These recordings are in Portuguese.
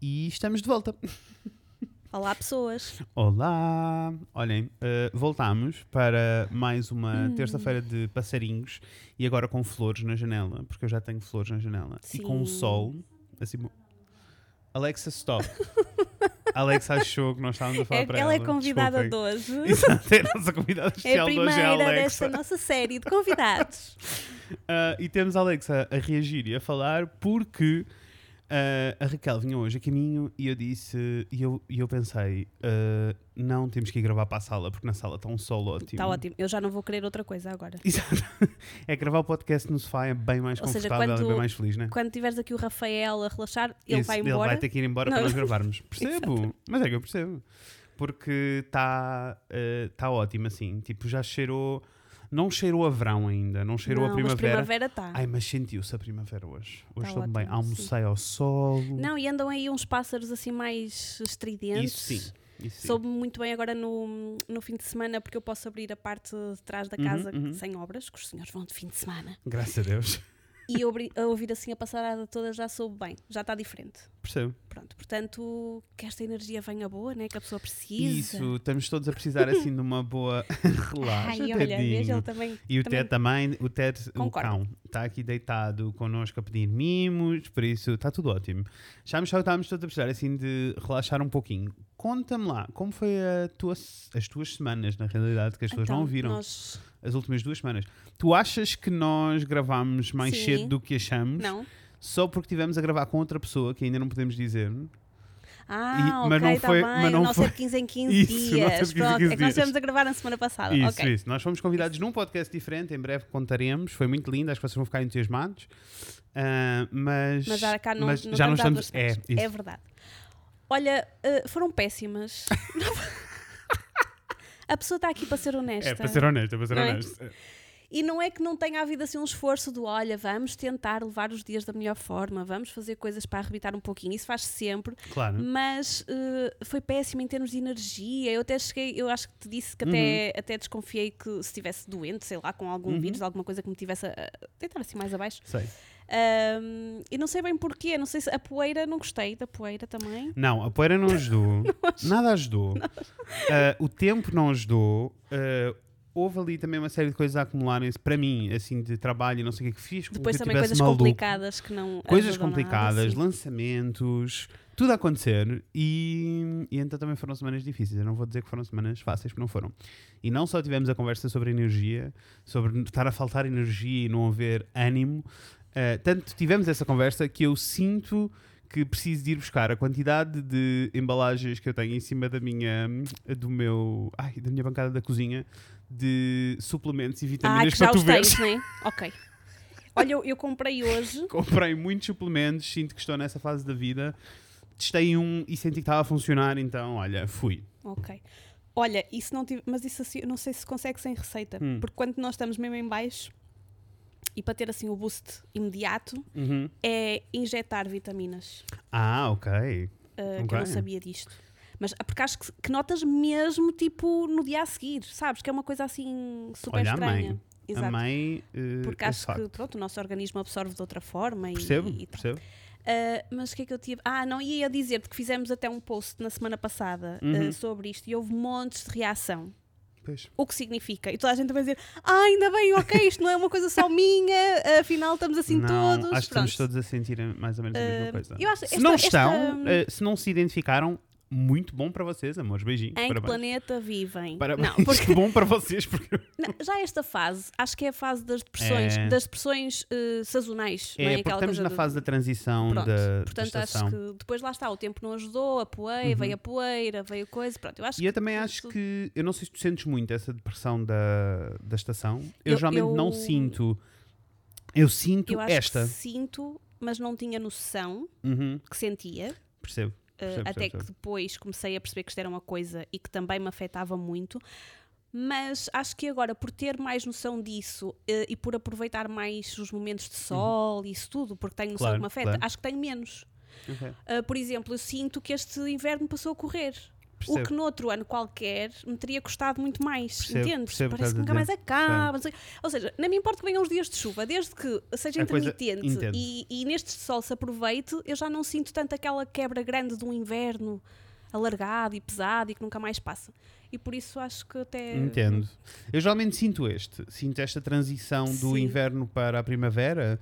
E estamos de volta. Olá, pessoas. Olá! Olhem, eh, voltamos para mais uma Hum. terça-feira de passarinhos e agora com flores na janela, porque eu já tenho flores na janela. E com o Sim. sol. Assim, Alexa, stop. Alexa achou que nós estávamos a falar É- para ela ela. é convidada de hoje. Exato, é a nossa convidada É especial de hoje, é a primeira Alexa. desta nossa série de convidados. Ah, e temos a Alexa a reagir e a falar porque ah, a Raquel vinha hoje a caminho e eu disse, e eu, e eu pensei, ah, não temos que ir gravar para a sala porque na sala está um sol ótimo. Está ótimo. Eu já não vou querer outra coisa agora. Exato. É gravar o podcast no sofá é bem mais Ou seja, confortável e quando- bem mais feliz, né? Quando tiveres aqui o Rafael a relaxar, ele Isso, vai embora. Ele vai ter que ir embora para Não. nós gravarmos. Percebo, mas é que eu percebo. Porque está tá ótimo assim. Tipo, já cheirou. Não cheirou a verão ainda, não cheirou não, a mas primavera. primavera está. Ai, mas sentiu-se a primavera hoje. Hoje Tá estou bem. ótimo, Almocei ao sol. Não, e andam aí uns pássaros assim mais estridentes. Isso sim. Isso sim. Soube muito bem agora no, no fim de semana, porque eu posso abrir a parte de trás da Uhum, casa uhum. sem obras, que os senhores vão de fim de semana. Graças a Deus. E a ouvir assim a passarada toda já soube bem, já está diferente. Percebo. Pronto, portanto, que esta energia venha boa, né? Que a pessoa precisa. Isso, estamos todos a precisar assim de uma boa. Relaxa, Ai, olha, veja, ele também. E o também- Ted também, o Ted, o cão, está aqui deitado connosco a pedir mimos, por isso está tudo ótimo. Que estávamos todos a precisar assim de relaxar um pouquinho. Conta-me lá, como foi tua, as tuas semanas, na realidade, que as pessoas não Então, ouviram, Nós... as últimas duas semanas. Tu achas que nós gravámos mais Sim. cedo do que achamos? Não? Só porque tivemos a gravar com outra pessoa que ainda não podemos dizer? Ah, E- mas ok, não está foi- bem. mas não foi- de 15 em 15 Isso, dias. 15 em Pronto, 15 é que nós estivemos a gravar na semana passada. Isso, ok. isso. Nós fomos convidados num podcast diferente, em breve contaremos. Foi muito lindo, acho que vocês vão ficar entusiasmados. Ah, mas, Mas já cá não, mas não já não estamos É, isso. é verdade. Olha, eh, foram péssimas. a pessoa está aqui para ser honesta. É, para ser honesto, é para ser Não é? honesto. E não é que não tenha havido assim um esforço do olha, vamos tentar levar os dias da melhor forma, vamos fazer coisas para arrebitar um pouquinho. Isso faz sempre, Claro. mas eh, foi péssimo em termos de energia. Eu até cheguei, eu acho que te disse que até, Uhum. até desconfiei que se estivesse doente, sei lá, com algum vírus, alguma coisa que me tivesse a, a deitar assim mais abaixo. Sei. Ahm, e não sei bem porquê, não sei se a poeira, não gostei da poeira também. Não, a poeira não ajudou. Nada ajudou. Ah, o tempo não ajudou. Ah, houve ali também uma série de coisas a acumularem-se para mim, assim, de trabalho e não sei o que é que fiz. Depois também coisas maluco. complicadas que não. Coisas nada, complicadas, sim. lançamentos, tudo a acontecer e, e então também foram semanas difíceis. Eu não vou dizer que foram semanas fáceis, porque não foram. E não só tivemos a conversa sobre energia, sobre estar a faltar energia e não haver ânimo, eh, tanto tivemos essa conversa que eu sinto que preciso de ir buscar a quantidade de embalagens que eu tenho em cima da minha, do meu, ai, da minha bancada da cozinha de suplementos e Ah, vitaminas que para já tu os tens, né? Ok. Olha, eu, eu comprei hoje. comprei muitos suplementos, sinto que estou nessa fase da vida. Testei um e senti que estava a funcionar, então, olha, fui. Ok. Olha, isso não tive, mas isso assim, não sei se consegue sem receita, Hum. porque quando nós estamos mesmo em baixo e para ter assim o boost imediato Uhum. é injetar vitaminas. Ah, ok. Uh, Que eu não sabia disto. Mas ah, porque acho que, que notas mesmo tipo no dia a seguir, sabes? Que é uma coisa assim super Olha, estranha. amei. Exato. Amei. eh, Porque esse acho que pronto, o nosso organismo absorve de outra forma e, Percebo, e tal. percebo. Uh, mas o que é que eu tive? Ah, não ia dizer-te que fizemos até um post na semana passada uh, Uhum. sobre isto e houve montes de reação. Pois. O que significa? E toda a gente vai dizer: Ah, ainda bem, ok, isto não é uma coisa só minha, afinal estamos assim não, todos. Acho que estamos todos a sentir mais ou menos a mesma Eh, coisa. se esta- não esta- estão, eh, se não se identificaram, muito bom para vocês, amores. Beijinhos. Em que Parabéns. planeta vivem? Parabéns. Não, porque bom para vocês, porque Não, já esta fase, acho que é a fase das depressões, É. das depressões eh, sazonais. não é, é? porque Aquela estamos na do- fase da transição Pronto, da, da portanto acho estação. que depois lá está, o tempo não ajudou, a poeira, Uhum. veio a poeira, veio coisa, pronto, eu acho E eu que também acho tudo- que, eu não sei se tu sentes muito essa depressão da, da estação. Eu, Eu- geralmente não eu- sinto. Eu sinto eu acho esta. que sinto, mas não tinha noção Uhum, que sentia. percebo. Eh, Percebo, até percebo, que depois comecei a perceber que isto era uma coisa e que também me afetava muito. Mas acho que agora, por ter mais noção disso eh, e por aproveitar mais os momentos de sol e isso tudo, porque tenho noção Uhum. Claro, que me afeta, claro. acho que tenho menos. Ok. Uh, por exemplo, eu sinto que este inverno passou a correr. Percebo. O que noutro ano qualquer me teria custado muito mais, Percebo, entendes? percebo Parece que nunca mais acaba. sei- Ou seja, não me importa que venham os dias de chuva, desde que seja A intermitente e, e nestes de sol se aproveite, eu já não sinto tanto aquela quebra grande de um inverno alargado e pesado e que nunca mais passa. E por isso acho que até. Entendo. Eu geralmente sinto este, sinto esta transição do Sim. inverno para a primavera.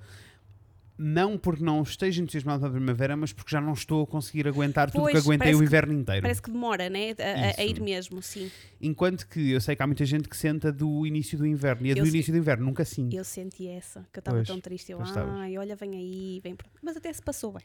Não porque não esteja entusiasmado para a primavera, mas porque já não estou a conseguir aguentar tudo Pois, que aguentei o que- inverno inteiro. Parece que demora, né? A, a- a ir mesmo, sim. Enquanto que eu sei que há muita gente que senta do início do inverno e a do Eu sei- início do inverno nunca sinto. Eu senti essa, que eu estava tão triste. Eu, ai, olha, vem aí, vem. para-" Mas até se passou bem.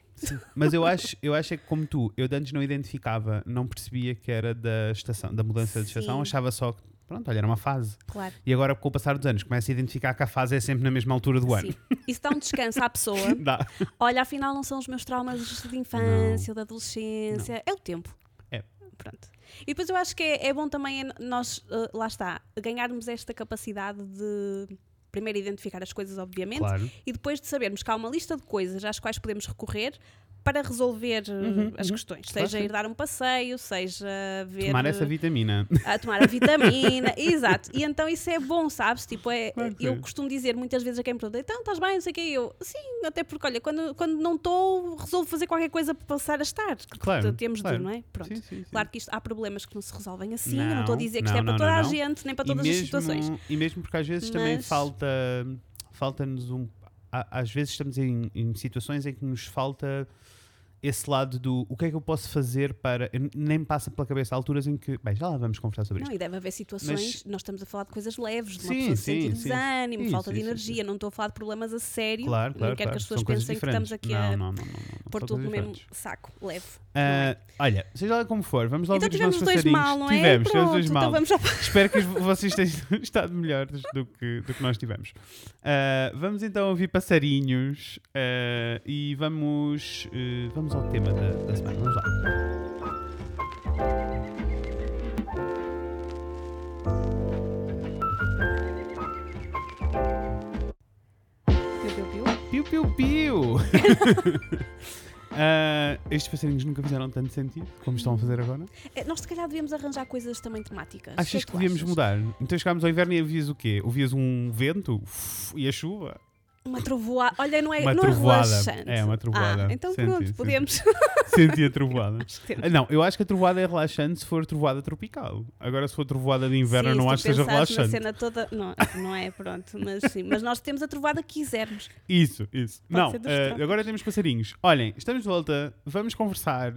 Mas eu acho, eu acho é que como tu, eu de antes não identificava, não percebia que era da estação, da mudança de estação, Sim. achava só que pronto, olha, era uma fase. Claro. E agora com o passar dos anos começo a identificar que a fase é sempre na mesma altura do ano. Sim. Isso dá um descanso à pessoa. Dá. Olha, afinal não são os meus traumas de infância ou de adolescência, é o tempo. É. Pronto. E depois eu acho que é, é bom também é nós, eh, lá está, ganharmos esta capacidade de primeiro identificar as coisas, obviamente, Claro. e depois de sabermos que há uma lista de coisas às quais podemos recorrer para resolver eh, Uhum, as uhum. questões. Seja ir dar um passeio, seja ver. Tomar essa vitamina. a tomar a vitamina, exato. E então isso é bom, sabes? Tipo, é, Claro eu sim. costumo dizer muitas vezes a quem me pergunta, então estás bem, não sei o que, eu, sim, até porque, olha, quando, quando não estou, resolvo fazer qualquer coisa para passar a estar. Claro, Temos claro. de, não é? Pronto. Sim, sim. Claro que isto, há problemas que não se resolvem assim, eu não Não, estou a dizer que isto é não, para não, toda não, a não. gente, nem para todas as mesmo- situações. E mesmo porque às vezes também Mas- falta falta-nos um. Às vezes estamos em, em situações em que nos falta esse lado do o que é que eu posso fazer para. nem me passa pela cabeça alturas em que. Bem, já lá vamos conversar sobre Não, isto. e deve haver situações, nós estamos a falar de coisas leves, de uma Sim, pessoa sim, sentir sim. desânimo, falta de energia, não estou a falar de problemas a sério, Claro, claro. não quero claro. que as pessoas São pensem que estamos aqui a não, não, não, não, não. pôr tudo no mesmo saco, leve. Ah, olha, seja lá como for, vamos lá Então ouvir os nossos os dois mal, não é? Tivemos, tivemos Pronto, dois mal. Então vamos já Espero que vocês tenham estado melhores do que, do que nós tivemos. Ah, vamos então ouvir passarinhos ah, e vamos, eh, vamos ao tema da, da semana. Vamos lá. Piu, piu, piu. Piu, piu, piu! Ah, estes passarinhos nunca fizeram tanto sentido como estão a fazer agora. É, Nós se calhar devíamos arranjar coisas também temáticas. Achas que, tu devíamos achas? mudar? Então chegámos ao inverno e ouvias o quê? Ouvias um vento uf, e a chuva? Uma trovoada. Olha, não é, Uma não trovoada. é relaxante. É, uma trovoada. Ah, então Senti, pronto, podemos. Senti a trovoada. Ah, Não, eu acho que a trovoada é relaxante se for trovoada tropical. Agora, se for trovoada de inverno, Sim, não acho que seja pensares na relaxante. cena toda. Não, não é, pronto. Mas sim. Mas nós temos a trovada que quisermos. Isso, isso. Pode não, trópicos. agora temos passarinhos. Olhem, estamos de volta, vamos conversar.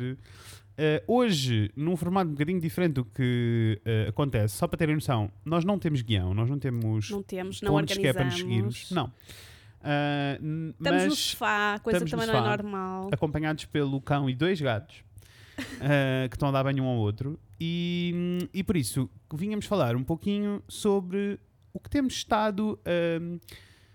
eh, hoje, num formato um bocadinho diferente do que eh, acontece, só para terem noção, nós não temos guião, nós não temos Não temos, não pontos que é para nos organizamos. seguirmos. Não. N- Estamos no mas sofá, coisa que também no não é normal. acompanhados pelo cão e dois gatos ah, que estão a dar banho um ao outro. E, e por isso, vínhamos falar um pouquinho sobre o que temos estado ah,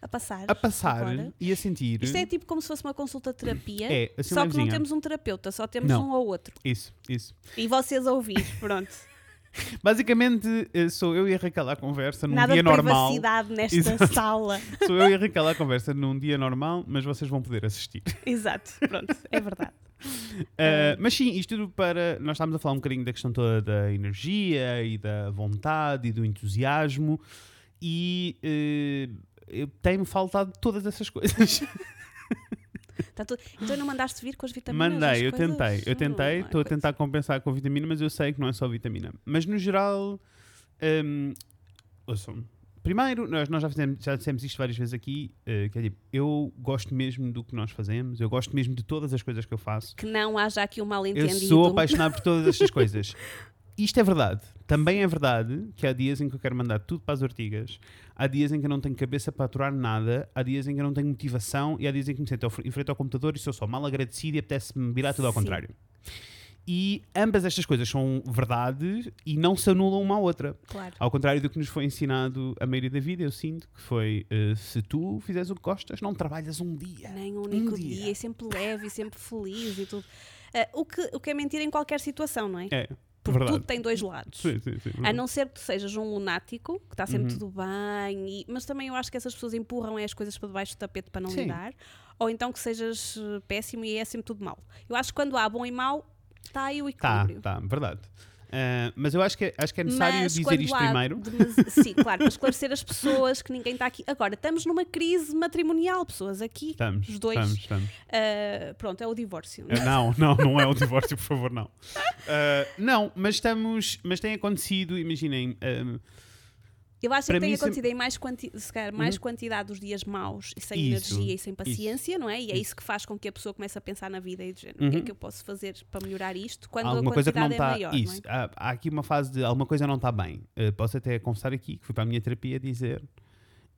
A passar. a passar agora. e a sentir. Isto é tipo como se fosse uma consulta de terapia. É, assim só que não temos um terapeuta, só temos Não. um ou outro. Isso, isso. E vocês a ouvir, pronto. Basicamente, eh, sou eu e a Raquel à conversa num Nada dia de normal. privacidade nesta Exato. sala. Sou eu e a Raquel à conversa num dia normal, mas vocês vão poder assistir. Exato, pronto, é verdade. Uh, mas sim, isto tudo para. Nós estávamos a falar um bocadinho da questão toda da energia e da vontade e do entusiasmo, e uh, eu- tem-me faltado todas essas coisas. Tá Então não mandaste vir com as vitaminas? Mandei, as eu coisas? tentei, eu tentei, estou a tentar compensar com vitamina, mas eu sei que não é só vitamina. Mas no geral, um, ouçam, primeiro, nós, nós já, fizemos, já dissemos isto várias vezes aqui, uh, que é tipo, eu gosto mesmo do que nós fazemos, eu gosto mesmo de todas as coisas que eu faço. Que não haja aqui um mal Eu entendido. sou apaixonado por todas estas coisas. Isto é verdade. Também é verdade que há dias em que eu quero mandar tudo para as ortigas, há dias em que eu não tenho cabeça para aturar nada, há dias em que eu não tenho motivação e há dias em que me sento em frente ao computador e sou só mal agradecido e apetece-me virar tudo ao Sim. contrário. E ambas estas coisas são verdade e não se anulam uma à outra. Claro. Ao contrário do que nos foi ensinado a maioria da vida, eu sinto que foi eh, se tu fizeres o que gostas, não trabalhas um dia. Nem um único dia. dia. e sempre leve e sempre feliz e tudo. Ah, o, que, o que é mentira em qualquer situação, não é? É, Porque verdade. tudo tem dois lados. Sim, sim, sim, A não ser que tu sejas um lunático, que está sempre Uhum. tudo bem, e- mas também eu acho que essas pessoas empurram as coisas para debaixo do tapete para não lidar, ou então que sejas eh, péssimo e é sempre tudo mau. Eu acho que quando há bom e mau, está aí o Tá, equilíbrio. tá, verdade. Uh, mas eu acho que, é- acho que é necessário Mas dizer isto há primeiro. demas- Sim, claro, para esclarecer as pessoas que ninguém está aqui. Agora, estamos numa crise matrimonial, pessoas aqui. Estamos, os dois. estamos, estamos. ah, pronto, é o divórcio. Uh, Não, não, não é o divórcio, por favor, não. Uh, não, mas estamos, mas tem acontecido, imaginem, um, Eu acho que tem acontecido em mais, quanti se calhar, mais quantidade dos dias maus e sem Isso, energia e sem paciência, não é? E é isso que faz com que a pessoa comece a pensar na vida e dizer o que é Uhum. que eu posso fazer para melhorar isto quando alguma a coisa que não quantidade está. é maior, isso, há, há aqui uma fase de alguma coisa não está bem. Uh, posso até confessar aqui que fui para a minha terapia dizer.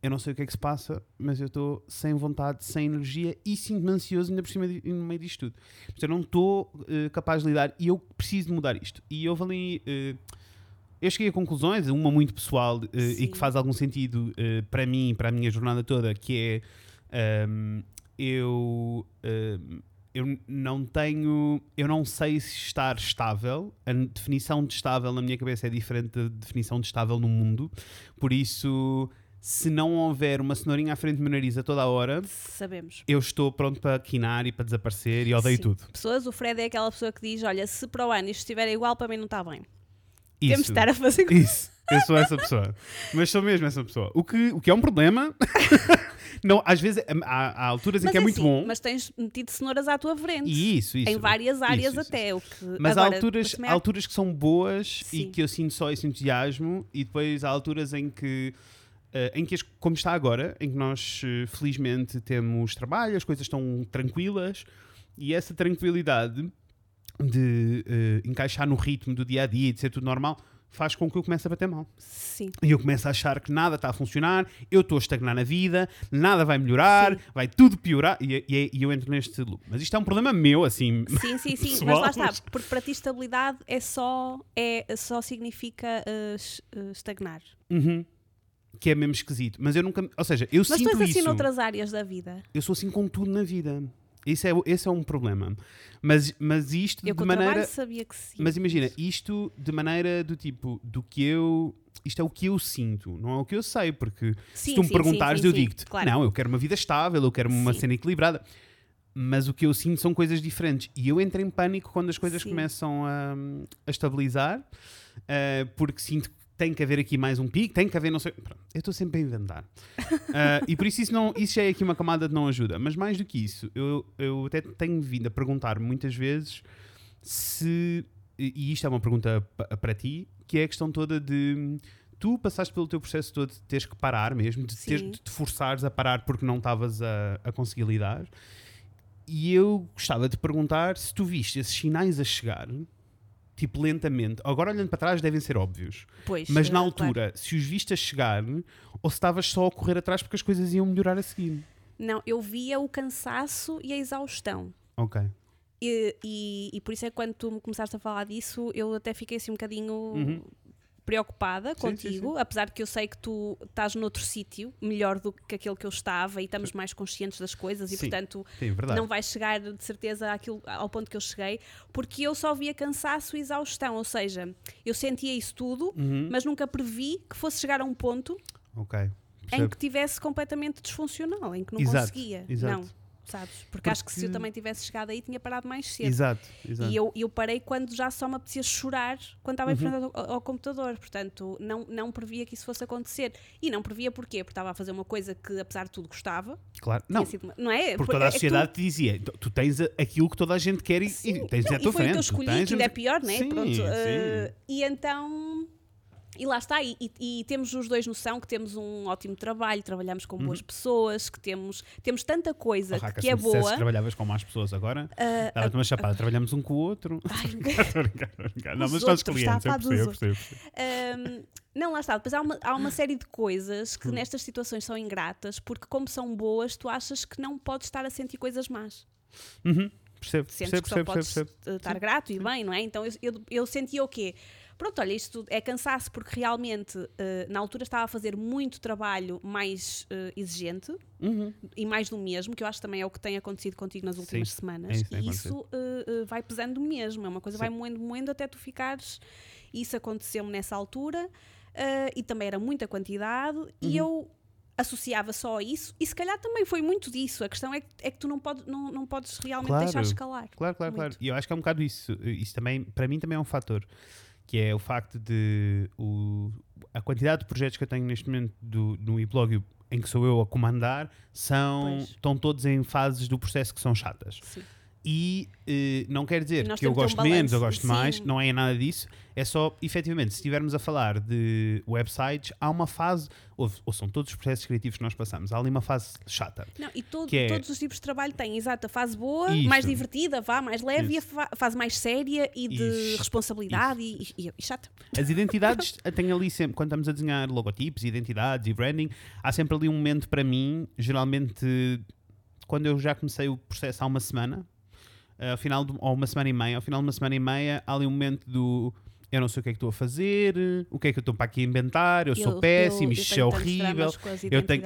Eu não sei o que é que se passa, mas eu estou sem vontade, sem energia e sinto-me ansioso ainda por cima de, no meio disto tudo. Portanto, eu não estou uh, capaz de lidar e eu preciso de mudar isto. E houve ali. uh, eu cheguei a conclusões, uma muito pessoal uh, e que faz algum sentido uh, para mim, para a minha jornada toda, que é um, eu, um, eu não tenho, eu não sei se estar estável. A definição de estável na minha cabeça é diferente da definição de estável no mundo. Por isso, se não houver uma cenourinha à frente do meu nariz a toda a hora? Sabemos. eu estou pronto para quinar e para desaparecer e odeio Sim. tudo. Pessoas, o Fred é aquela pessoa que diz: Olha, se para o ano isto estiver igual, para mim não está bem. Isso. Temos de estar a fazer Isso, eu sou essa pessoa. Mas sou mesmo essa pessoa. O que, o que é um problema. não, às vezes há, há alturas em Mas que é, muito assim, bom. Mas tens metido cenouras à tua frente. E isso, isso. em várias áreas Isso, isso, até. O que, Mas há agora, alturas, também há há- alturas que são boas e Sim. que eu sinto só esse entusiasmo, e depois há alturas em que, eh, em que como está agora, em que nós eh, felizmente temos trabalho, as coisas estão tranquilas, e essa tranquilidade de eh, encaixar no ritmo do dia a dia, de ser tudo normal, faz com que eu comece a bater mal. Sim. E eu começo a achar que nada está a funcionar, eu estou a estagnar na vida, nada vai melhorar, Sim. vai tudo piorar, e, e- e eu entro neste loop. Mas isto é um problema meu, assim. Sim, sim, sim, Pessoal, mas lá mas- está, porque para ti estabilidade é só, é, só significa uh, es- uh, estagnar. Uhum. Que é mesmo esquisito. Mas eu nunca. Ou seja, eu Mas tu sinto és assim isso. noutras áreas da vida. Eu sou assim com tudo na vida. Esse é, esse é um problema. Mas, mas isto Eu de maneira. sabia que sim. Mas imagina, isto de maneira do tipo, do que eu. Isto é o que eu sinto, não é o que eu sei, porque se Sim, tu me sim, perguntares, sim, eu digo-te: claro. não, eu quero uma vida estável, eu quero uma cena equilibrada. Mas o que eu sinto são coisas diferentes. E eu entro em pânico quando as coisas começam a, a estabilizar, eh, porque sinto que tem que haver aqui mais um pico, tem que haver não sei. Pronto, eu estou sempre a inventar. Eh, e por isso isso, não, isso já é aqui uma camada de não ajuda. Mas mais do que isso, eu, eu até tenho vindo a perguntar muitas vezes se. E isto é uma pergunta pa- para ti, que é a questão toda de. Tu passaste pelo teu processo todo de teres que parar mesmo, de, teres, de te forçares a parar porque não estavas a, a conseguir lidar. E eu gostava de perguntar se tu viste esses sinais a chegar, tipo lentamente. Agora olhando para trás devem ser óbvios. Pois, Mas na eh, altura, se os viste a chegar, ou se estavas só a correr atrás porque as coisas iam melhorar a seguir. claro. Não, eu via o cansaço e a exaustão. Ok. E, e, e por isso é que quando tu me começaste a falar disso, eu até fiquei assim um bocadinho Uhum. Preocupada Sim, sim, contigo, apesar de que eu sei que tu estás noutro sítio, melhor do que aquele que eu estava, e estamos mais conscientes das coisas, e Sim, portanto Sim, verdade. não vais chegar de certeza àquilo, ao ponto que eu cheguei, porque eu só via cansaço e exaustão, ou seja, eu sentia isso tudo, Uhum. mas nunca previ que fosse chegar a um ponto Ok. em que tivesse completamente disfuncional, em que não Exato, conseguia. exato. Não, sabes? Porque, acho que se eu Porque- também tivesse chegado aí, tinha parado mais cedo. Exato, exato. E eu, eu parei quando já só me apetecia chorar quando estava em Uhum. frente ao, ao computador. Portanto, não, não previa que isso fosse acontecer. E não previa porquê? Porque estava a fazer uma coisa que, apesar de tudo, gostava. Claro. Não, sido não é? porque Por- toda é a que sociedade te dizia, tu, tu tens aquilo que toda a gente quer e, Sim, e tens não, à tua e foi frente. que eu tu escolhi, tens- que ainda é pior, né? Sim, Pronto, sim. eh, e então. E lá está, e, e- e temos os dois noção que temos um ótimo trabalho, trabalhamos com boas pessoas, que temos, temos tanta coisa Oh, Raca, que se é boa. que trabalhavas com mais pessoas agora, ah, dava-te uma chapada. Trabalhamos um com o outro. Ai. Não, Os mas nós outros, clientes, eu percebo, eu percebo. percebo. Um, não, lá está. Depois há uma, há uma série de coisas Hum. que nestas situações são ingratas, porque como são boas, tu achas que não podes estar a sentir coisas más. Uhum, Percebo, Sentes percebo, que só percebo, podes percebo. percebo. uh, estar grato e bem, não é? Então eu, eu, eu sentia o quê? Pronto, olha, isto é cansaço porque realmente uh, na altura estava a fazer muito trabalho mais uh, exigente Uhum. e mais do mesmo, que eu acho que também é o que tem acontecido contigo nas últimas Sim, semanas. é isso e isso uh, vai pesando mesmo, é uma coisa que vai Sim. moendo, moendo até tu ficares. Isso aconteceu-me nessa altura e também era muita quantidade Uhum. e eu associava só a isso e se calhar também foi muito disso. A questão é que, é que tu não, pode, não, não podes realmente Claro. deixar escalar. Claro, claro, claro. Muito. E eu acho que é um bocado isso. Isso também, para mim, também é um fator. Que é o facto de o, a quantidade de projetos que eu tenho neste momento do, no e-blog em que sou eu a comandar são, Pois. estão todos em fases do processo que são chatas. Sim. E eh, não quer dizer Nós que eu temos um gosto menos balanço, gosto mais, sim. não é nada disso. É só, efetivamente, se estivermos a falar de websites, há uma fase, ou, ou são todos os processos criativos que nós passamos, há ali uma fase chata. Não, e todo- Que é- todos os tipos de trabalho têm, exato, a fase boa, Isso. mais divertida, vá, mais leve, e a fa- fase mais séria e de Isso. responsabilidade e, e- e chata. As identidades, tem ali sempre, quando estamos a desenhar logotipos, identidades e branding, há sempre ali um momento para mim, geralmente quando eu já comecei o processo há uma semana, ao final de, ou uma semana e meia, ao final de uma semana e meia, há ali um momento do eu não sei o que é que estou a fazer, o que é que eu estou para aqui inventar, eu, sou péssimo, eu isto é horrível. eu tenho-.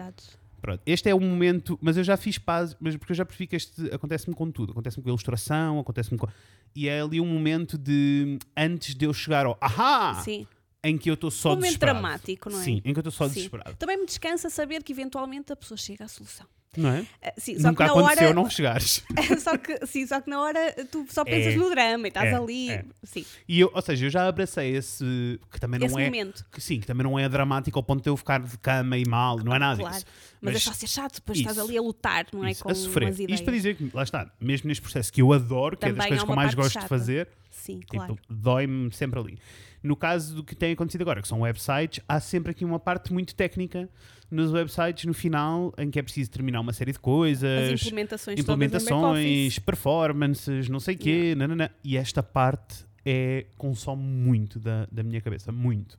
Pronto, este é o momento, mas eu já fiz paz, mas porque eu já percebi que este acontece-me com tudo, acontece-me com a ilustração, acontece-me com. E é ali um momento de antes de eu chegar ao ahá! Sim. em que eu estou só Um momento desesperado. dramático, não é? Sim, em que eu estou só Sim. desesperado. Também me descansa saber que eventualmente a pessoa chega à solução. Não é? Ah, sim, só Nunca que na aconteceu hora, não chegares. só que sim, só que na hora tu só pensas É. no drama e estás É, ali. é. Sim, E eu, ou seja, eu já abracei esse que também não esse é momento. que sim, que também não é dramático ao ponto de eu ficar de cama e mal, não é nada Claro. disso. Mas, é Mas só ser chato, depois estás isso. ali a lutar, não é? Isso, com a sofrer. umas ideias. Isto para dizer que, lá está, mesmo neste processo que eu adoro, que é das Também coisas há que eu mais gosto de chata. fazer, Sim, tipo, claro. dói-me sempre ali. No caso do que tem acontecido agora, que são websites, há sempre aqui uma parte muito técnica nos websites no final em que é preciso terminar uma série de coisas, As implementações, implementações, performances, não sei o quê, nananã. e esta parte é, consome muito da, da minha cabeça, muito.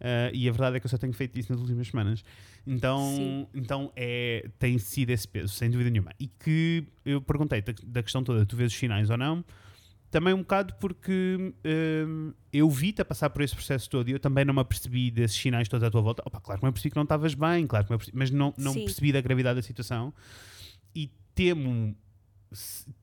Ah, e a verdade é que eu só tenho feito isso nas últimas semanas. Então, Sim. então é, tem sido esse peso, sem dúvida nenhuma. E que eu perguntei da, da questão toda, tu vês os sinais ou não? Também um bocado porque hum, eu vi-te a passar por esse processo todo e eu também não me apercebi desses sinais todos à tua volta. Opa, claro que me apercebi que não estavas bem, claro que me apercebi, mas não, não Sim. percebi da gravidade da situação e temo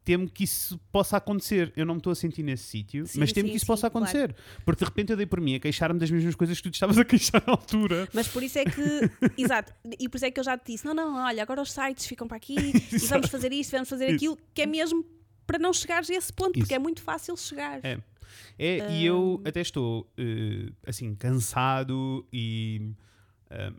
temo que isso possa acontecer. Eu não me estou a sentir nesse sítio, mas temo sim, que isso sim, possa claro. acontecer. Porque de repente eu dei por mim a queixar-me das mesmas coisas que tu te estavas a queixar na altura. Mas por isso é que, exato, e por isso é que eu já te disse: não, não, olha, agora os sites ficam para aqui e vamos fazer isto, vamos fazer aquilo, que é mesmo para não chegares a esse ponto, Isso. porque é muito fácil chegar. É. É, e eu até estou eh, assim cansado e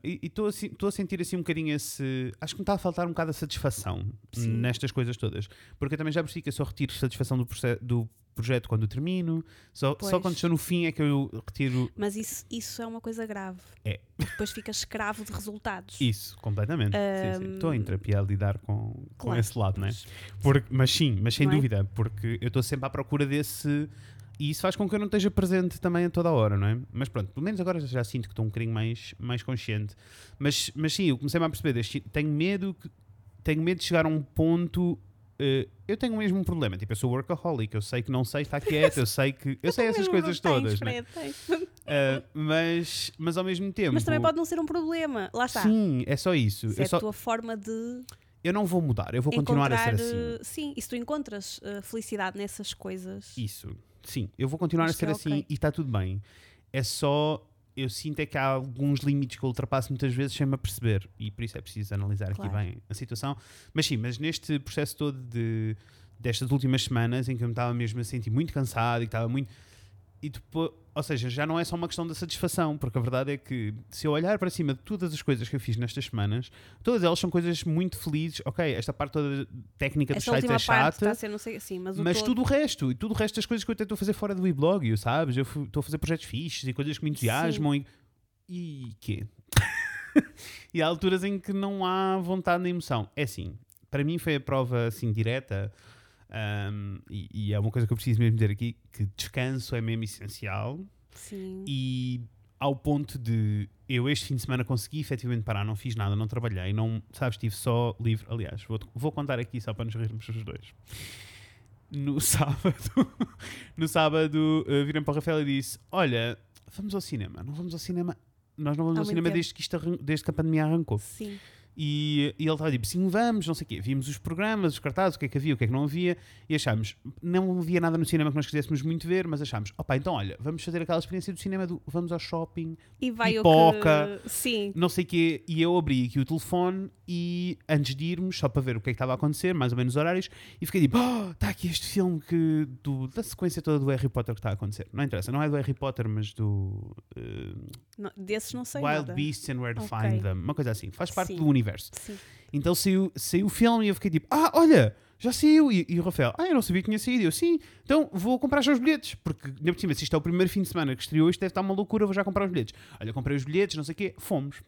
e estou assim, a sentir assim um bocadinho esse. Acho que me está a faltar um bocado a satisfação Sim. nestas coisas todas. Porque eu também já percebi que eu só retiro satisfação do, do projeto quando termino, só, só quando estou no fim é que eu retiro Mas isso, isso é uma coisa grave. É. Depois ficas escravo de resultados. isso, completamente. Sim. Estou em terapia a lidar com, com Claro. esse lado, não é? Mas- Porque, mas sim, mas sem Não é? dúvida, porque eu estou sempre à procura desse. E isso faz com que eu não esteja presente também a toda a hora, não é? Mas pronto, pelo menos agora já sinto que estou um bocadinho mais, mais consciente. Mas, mas sim, eu comecei-me a perceber, tenho medo, que, tenho medo de chegar a um ponto. Eh, eu tenho mesmo um problema, tipo, eu sou workaholic, eu sei que não sei estar quieto, eu sei que. Eu sei essas Mesmo coisas todas, né? Fred. Ah, mas, mas ao mesmo tempo. Mas também pode não ser um problema. Lá está. Sim, é só isso. Se Eu, é só- a tua forma de eu não vou mudar, eu vou continuar a ser assim. eh, Sim, e se tu encontras eh, felicidade nessas coisas. Isso, sim, eu vou continuar Acho a ser é assim ok. e está tudo bem. É só, eu sinto é que há alguns limites que eu ultrapasso muitas vezes sem me aperceber e por isso é preciso analisar Claro. aqui bem a situação. Mas sim, mas neste processo todo de, destas últimas semanas em que eu me estava mesmo a sentir muito cansado e que estava muito. E depois, ou seja, já não é só uma questão da satisfação, porque a verdade é que se eu olhar para cima de todas as coisas que eu fiz nestas semanas, todas elas são coisas muito felizes. Ok, esta parte toda técnica dos sites é chata, a ser, não sei assim, mas o mas todo- tudo o resto, e tudo o resto das coisas que eu até estou a fazer fora do e-blog, sabes? Eu estou a fazer projetos fixes e coisas que me entusiasmam e. E quê? e há alturas em que não há vontade nem emoção. É assim, para mim foi a prova assim direta, ahm, e, e é uma coisa que eu preciso mesmo dizer aqui: que descanso é mesmo essencial Sim. e ao ponto de eu este fim de semana consegui efetivamente parar, não fiz nada, não trabalhei, não, sabes, estive só livre. Aliás, vou, vou contar aqui só para nos rirmos os dois. No sábado, no sábado, uh, virei para o Rafael e disse: Olha, vamos ao cinema, não vamos ao cinema. Nós não vamos ao muito cinema desde que, isto desde que a pandemia arrancou. Sim. E, e ele estava tipo, sim, vamos, não sei o quê. Vimos os programas, os cartazes, o que é que havia, o que é que não havia, e achámos, não havia nada no cinema que nós quiséssemos muito ver, mas achámos, opá, então olha, vamos fazer aquela experiência do cinema do vamos ao shopping, E vai Pipoca. que... Sim. não sei o quê, e eu abri aqui o telefone e antes de irmos, só para ver o que é que estava a acontecer, mais ou menos os horários, e fiquei tipo, oh, está aqui este filme que, do, da sequência toda do Harry Potter que está a acontecer. Não interessa, não é do Harry Potter, mas do eh, Não, desses não sei Wild nada. Beasts and Where to Ok. Find Them, uma coisa assim, faz parte Sim. do universo. Sim. Então saiu, saiu o filme e eu fiquei tipo, ah, olha, já saiu. E, e o Rafael, ah, eu não sabia que tinha saído. Eu, sim, então vou comprar já os bilhetes. Porque, ainda por cima, se isto é o primeiro fim de semana que estreou, isto deve estar uma loucura, vou já comprar os bilhetes. Olha, comprei os bilhetes, não sei o quê, fomos.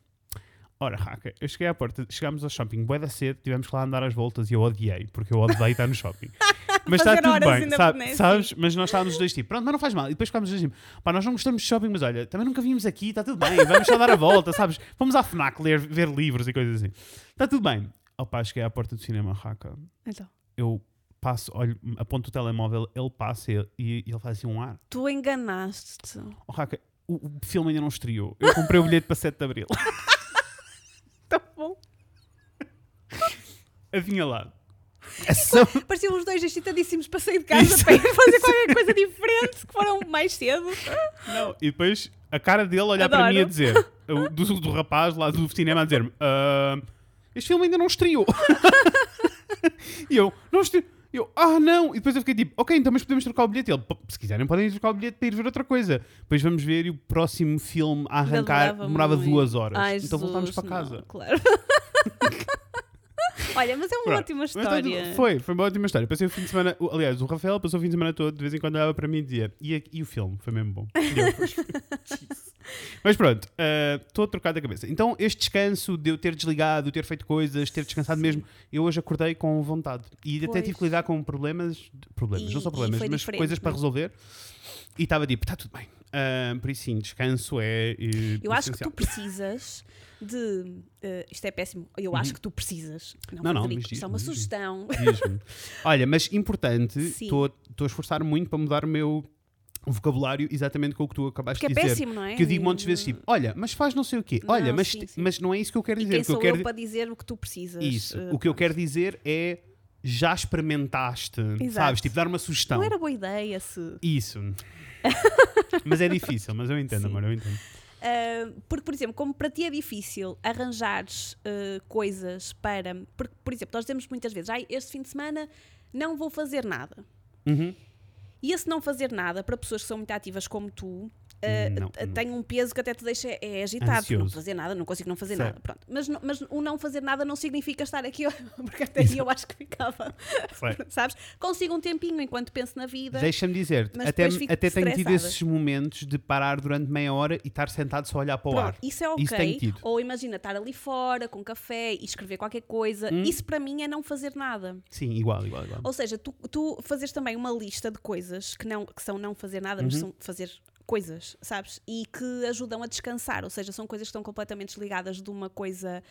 Ora, Raca, eu cheguei à porta, chegámos ao shopping, bué da cedo, tivemos que lá andar às voltas e eu odiei, porque eu odeio estar no shopping. Mas está tudo bem, sabe- sabes? Mas nós estávamos os dois tipo, pronto, mas não faz mal. E depois ficámos os dois tipo, pá, nós não gostamos de shopping, mas olha, também nunca vimos aqui, está tudo bem, vamos só dar a volta, sabes? Vamos à FNAC ler, ver livros e coisas assim. Está tudo bem. Opa, cheguei à porta do cinema, Raca. Então, Eu passo, olho, aponto o telemóvel, ele passa e, e ele faz assim um ar. tu enganaste-te. Oh, Raca, o, o filme ainda não estreou. Eu comprei o bilhete para 7 de Abril. Tá bom. Adivinha lá. Ação- Pareciam os dois excitadíssimos para sair de casa para ir fazer qualquer coisa diferente, que foram mais cedo. Não, e depois a cara dele olhar para Adoro. mim a dizer, o- do, do rapaz lá do cinema a dizer-me: "Ah, Este filme ainda não estreou. e eu, não estreou. Eu, ah, não! E depois eu fiquei tipo, ok, então mas podemos trocar o bilhete. Ele, "Pô, se quiserem, podem trocar o bilhete para ir ver outra coisa. Depois vamos ver e o próximo filme a arrancar Demorava demorava muito. duas horas. Ai, então voltámos Jesus, para não, casa. claro. Olha, mas é uma Pronto. ótima Mas tá história. foi, foi uma ótima história. Passei o fim de semana, o- aliás, o Rafael passou o fim de semana todo, de vez em quando olhava para mim e dizia: E, a- e o filme? Foi mesmo bom. E eu. Mas pronto, eh, estou a trocar da cabeça. Então, este descanso de eu ter desligado, ter feito coisas, ter descansado mesmo, eu hoje acordei com vontade. E até Pois. tive que lidar com problemas, problemas, E- não só problemas, mas coisas para não é? resolver. E estava tipo, está tudo bem. Ah, por isso, sim, descanso é. eh, Eu acho que tu essencial. precisas de. eh, isto é péssimo. Eu acho que tu precisas. Não, Uhum. Não, não, Frederico, mas isto é uma sugestão. Olha, mas importante, Sim. estou a esforçar muito para mudar o meu vocabulário exatamente com o que tu acabaste Porque é de dizer. péssimo, não é? Que eu digo montes de vezes tipo, olha, mas faz não sei o quê. Não, olha, mas, sim, sim. mas não é isso que eu quero E dizer. quem O que eu quero eu para dizer o que tu precisas? Isso. Eh, o que eu quero dizer é já experimentaste, Exato. sabes? Tipo, dar uma sugestão. Não era boa ideia se. Isso. mas é difícil, mas eu entendo, Sim. amor, eu entendo. Uh, porque, por exemplo, como para ti é difícil arranjares uh, coisas para. Porque, por exemplo, nós dizemos muitas vezes, Ai, este fim de semana não vou fazer nada. Uhum. E esse não fazer nada, para pessoas que são muito ativas como tu, Não, t- não. tem um peso que até te deixa é agitado. Não Ansioso. fazer nada, não consigo não fazer Certo. nada. Pronto. Mas, não- mas o não fazer nada não significa estar aqui, porque até aí eu acho que ficava. Sabes? Consigo um tempinho enquanto penso na vida. Deixa-me dizer, até, até tenho tido esses momentos de parar durante meia hora e estar sentado só a olhar para o ar. Pronto, isso é ok. Isso. Ou imagina estar ali fora com café e escrever qualquer coisa. Hum. Isso para mim é não fazer nada. Sim, igual, igual, igual. Ou seja, tu, tu fazes também uma lista de coisas que, não, que são não fazer nada, Uhum. mas são fazer coisas, sabes? E que ajudam a descansar. Ou seja, são coisas que estão completamente desligadas de uma coisa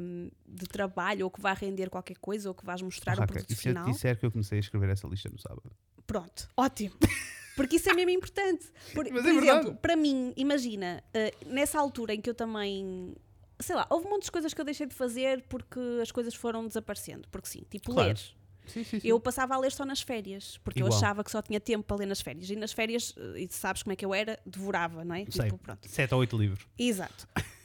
hum, de trabalho ou que vá render qualquer coisa ou que vais mostrar um Raca, produto e se eu te disser que eu comecei a escrever essa lista no sábado? Pronto, ótimo. Porque isso é mesmo importante. Por, Mas por é exemplo, para mim, imagina, eh, nessa altura em que eu também. Sei lá, houve muitas coisas que eu deixei de fazer porque as coisas foram desaparecendo. Porque sim, tipo Claro. ler. Sim, sim, sim. Eu passava a ler só nas férias, porque eu Igual. achava que só tinha tempo para ler nas férias. E nas férias, eh, e sabes como é que eu era, devorava, não é? Sei, Tipo, pronto. sete ou oito livros. Exato.